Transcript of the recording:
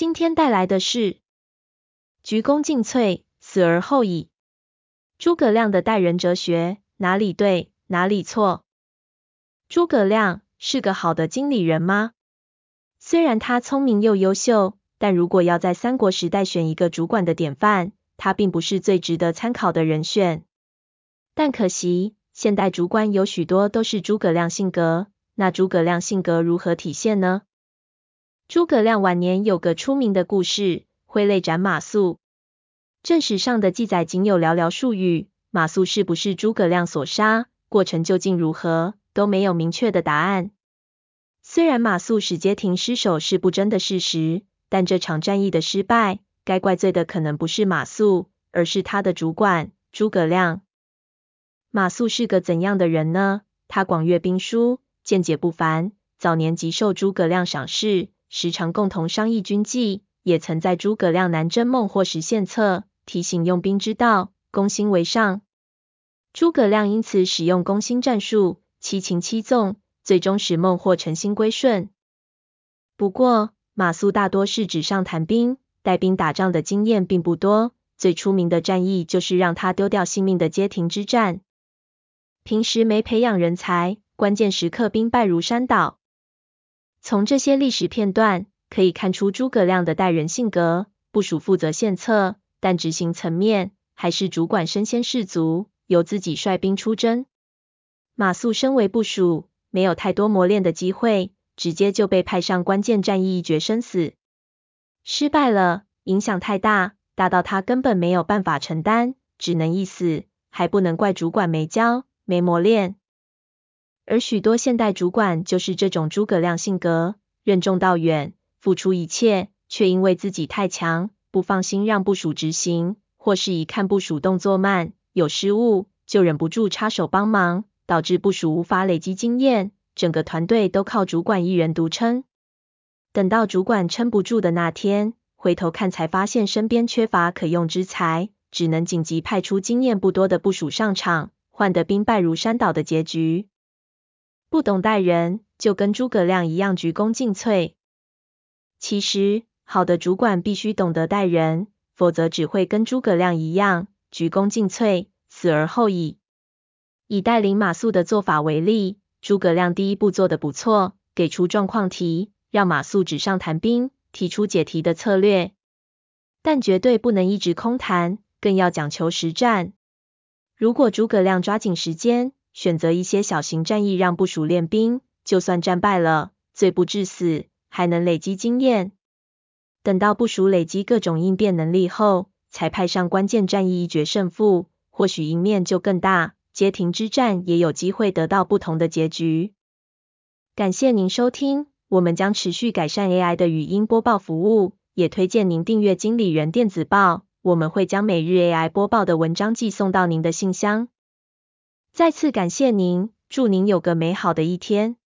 今天带来的是鞠躬尽瘁，死而后已。诸葛亮的待人哲学哪里对，哪里错？诸葛亮是个好的经理人吗？虽然他聪明又优秀，但如果要在三国时代选一个主管的典范，他并不是最值得参考的人选。但可惜，现代主管有许多都是诸葛亮性格，那诸葛亮性格如何体现呢？诸葛亮晚年有个出名的故事，挥泪斩马谡。正史上的记载仅有寥寥数语，马谡是不是诸葛亮所杀，过程究竟如何，都没有明确的答案。虽然马谡使街亭失守是不争的事实，但这场战役的失败，该怪罪的可能不是马谡，而是他的主管诸葛亮。马谡是个怎样的人呢？他广阅兵书，见解不凡，早年极受诸葛亮赏识，时常共同商议军计，也曾在诸葛亮南征孟获时献策，提醒用兵之道，攻心为上。诸葛亮因此使用攻心战术，七擒七纵，最终使孟获诚心归顺。不过，马谡大多是纸上谈兵，带兵打仗的经验并不多，最出名的战役就是让他丢掉性命的街亭之战。平时没培养人才，关键时刻兵败如山倒。从这些历史片段可以看出，诸葛亮的待人性格，部属负责献策，但执行层面还是主管身先士卒，由自己率兵出征。马谡身为部署，没有太多磨练的机会，直接就被派上关键战役，一决生死。失败了，影响太大，大到他根本没有办法承担，只能一死，还不能怪主管没教。没磨练，而许多现代主管就是这种诸葛亮性格，任重道远，付出一切，却因为自己太强，不放心让部属执行，或是一看部署动作慢，有失误，就忍不住插手帮忙，导致部署无法累积经验，整个团队都靠主管一人独撑。等到主管撑不住的那天，回头看才发现身边缺乏可用之才，只能紧急派出经验不多的部署上场。换得兵败如山倒的结局。不懂待人，就跟诸葛亮一样鞠躬尽瘁。其实，好的主管必须懂得待人，否则只会跟诸葛亮一样鞠躬尽瘁，死而后已。以带领马谡的做法为例，诸葛亮第一步做得不错，给出状况题，让马谡纸上谈兵，提出解题的策略。但绝对不能一直空谈，更要讲求实战。如果诸葛亮抓紧时间，选择一些小型战役让部署练兵，就算战败了，罪不至死，还能累积经验。等到部署累积各种应变能力后，才派上关键战役一决胜负，或许赢面就更大，街亭之战也有机会得到不同的结局。感谢您收听，我们将持续改善 AI 的语音播报服务，也推荐您订阅经理人电子报。我们会将每日 AI 播报的文章寄送到您的信箱。再次感谢您，祝您有个美好的一天。